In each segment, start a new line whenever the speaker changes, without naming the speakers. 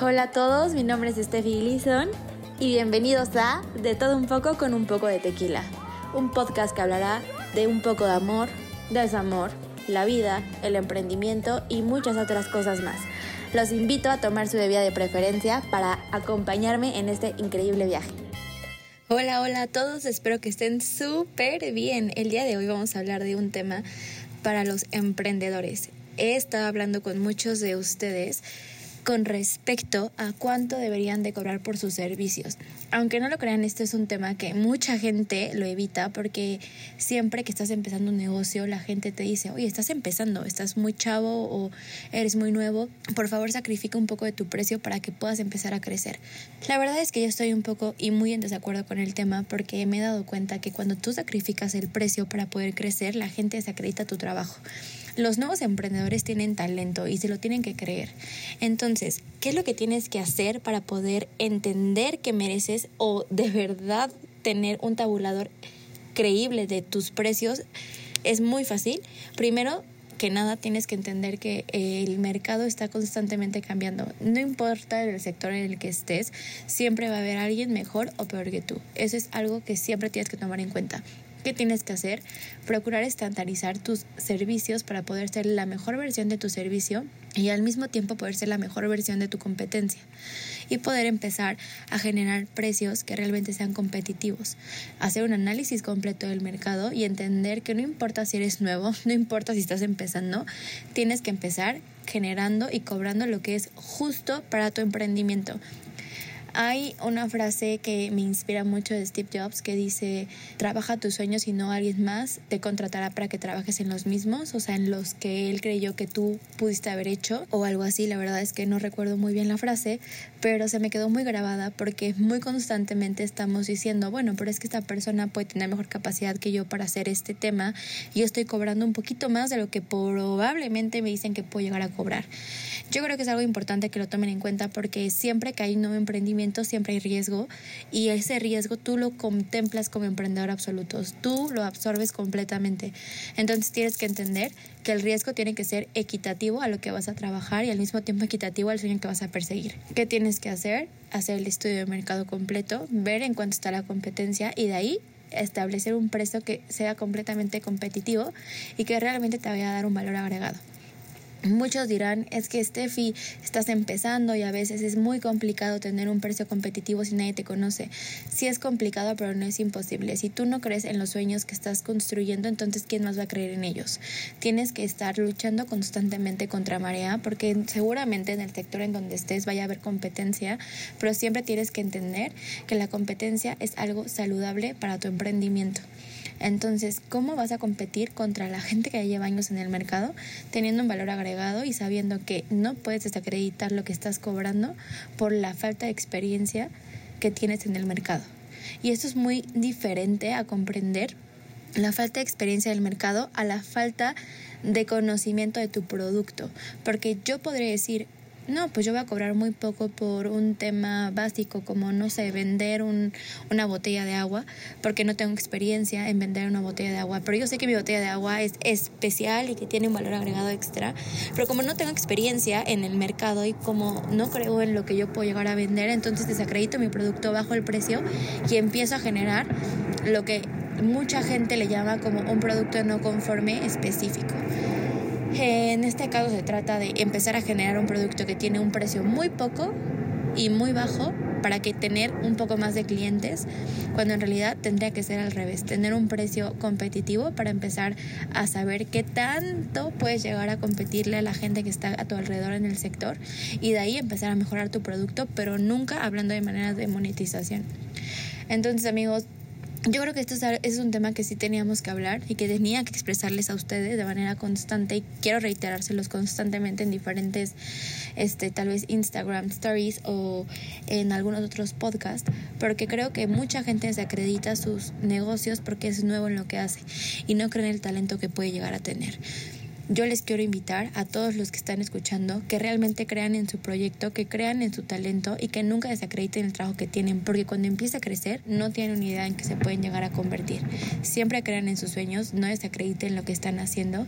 Hola a todos, mi nombre es Steffi Gleason y bienvenidos a De todo un poco con un poco de tequila, un podcast que hablará de un poco de amor, desamor, la vida, el emprendimiento y muchas otras cosas más. Los invito a tomar su bebida de preferencia para acompañarme en este increíble viaje. Hola, hola a todos, espero que estén súper bien. El día de hoy vamos a hablar de un tema para los emprendedores. He estado hablando con muchos de ustedes con respecto a cuánto deberían de cobrar por sus servicios. Aunque no lo crean, este es un tema que mucha gente lo evita porque siempre que estás empezando un negocio, la gente te dice, oye, estás empezando, estás muy chavo o eres muy nuevo, por favor sacrifica un poco de tu precio para que puedas empezar a crecer. La verdad es que yo estoy un poco y muy en desacuerdo con el tema porque me he dado cuenta que cuando tú sacrificas el precio para poder crecer, la gente desacredita tu trabajo. Los nuevos emprendedores tienen talento y se lo tienen que creer. Entonces, ¿qué es lo que tienes que hacer para poder entender que mereces o de verdad tener un tabulador creíble de tus precios? Es muy fácil. Primero, que nada tienes que entender que el mercado está constantemente cambiando. No importa el sector en el que estés, siempre va a haber alguien mejor o peor que tú. Eso es algo que siempre tienes que tomar en cuenta. ¿Qué tienes que hacer? Procurar estandarizar tus servicios para poder ser la mejor versión de tu servicio y al mismo tiempo poder ser la mejor versión de tu competencia y poder empezar a generar precios que realmente sean competitivos. Hacer un análisis completo del mercado y entender que no importa si eres nuevo, no importa si estás empezando, tienes que empezar generando y cobrando lo que es justo para tu emprendimiento. Hay una frase que me inspira mucho de Steve Jobs que dice, trabaja tus sueños y no alguien más te contratará para que trabajes en los mismos, o sea, en los que él creyó que tú pudiste haber hecho o algo así. La verdad es que no recuerdo muy bien la frase, pero se me quedó muy grabada porque muy constantemente estamos diciendo, bueno, pero es que esta persona puede tener mejor capacidad que yo para hacer este tema y yo estoy cobrando un poquito más de lo que probablemente me dicen que puedo llegar a cobrar. Yo creo que es algo importante que lo tomen en cuenta porque siempre que hay un nuevo emprendimiento, siempre hay riesgo y ese riesgo tú lo contemplas como emprendedor absoluto, tú lo absorbes completamente. Entonces tienes que entender que el riesgo tiene que ser equitativo a lo que vas a trabajar y al mismo tiempo equitativo al sueño que vas a perseguir. ¿Qué tienes que hacer? Hacer el estudio de mercado completo, ver en cuánto está la competencia y de ahí establecer un precio que sea completamente competitivo y que realmente te vaya a dar un valor agregado. Muchos dirán, es que Steffi, estás empezando y a veces es muy complicado tener un precio competitivo si nadie te conoce. Sí es complicado, pero no es imposible. Si tú no crees en los sueños que estás construyendo, entonces ¿quién más va a creer en ellos? Tienes que estar luchando constantemente contra marea porque seguramente en el sector en donde estés vaya a haber competencia, pero siempre tienes que entender que la competencia es algo saludable para tu emprendimiento. Entonces, ¿cómo vas a competir contra la gente que ya lleva años en el mercado teniendo un valor agregado y sabiendo que no puedes desacreditar lo que estás cobrando por la falta de experiencia que tienes en el mercado? Y esto es muy diferente a comprender la falta de experiencia del mercado a la falta de conocimiento de tu producto. Porque yo podría decir, no, pues yo voy a cobrar muy poco por un tema básico como, no sé, vender un, una botella de agua, porque no tengo experiencia en vender una botella de agua. Pero yo sé que mi botella de agua es especial y que tiene un valor agregado extra. Pero como no tengo experiencia en el mercado y como no creo en lo que yo puedo llegar a vender, entonces desacredito mi producto bajo el precio y empiezo a generar lo que mucha gente le llama como un producto no conforme específico. En este caso se trata de empezar a generar un producto que tiene un precio muy poco y muy bajo para que tener un poco más de clientes, cuando en realidad tendría que ser al revés, tener un precio competitivo para empezar a saber qué tanto puedes llegar a competirle a la gente que está a tu alrededor en el sector y de ahí empezar a mejorar tu producto, pero nunca hablando de maneras de monetización. Entonces amigos, yo creo que esto es un tema que sí teníamos que hablar y que tenía que expresarles a ustedes de manera constante y quiero reiterárselos constantemente en diferentes, este, tal vez Instagram stories o en algunos otros podcasts, porque creo que mucha gente desacredita sus negocios porque es nuevo en lo que hace y no creen el talento que puede llegar a tener. Yo les quiero invitar a todos los que están escuchando que realmente crean en su proyecto, que crean en su talento y que nunca desacrediten el trabajo que tienen, porque cuando empieza a crecer no tienen una idea en que se pueden llegar a convertir. Siempre crean en sus sueños, no desacrediten lo que están haciendo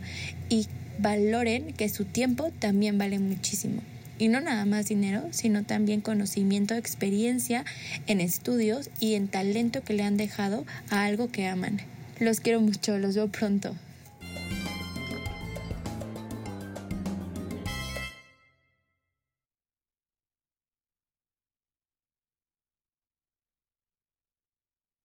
y valoren que su tiempo también vale muchísimo. Y no nada más dinero, sino también conocimiento, experiencia en estudios y en talento que le han dejado a algo que aman. Los quiero mucho, los veo pronto.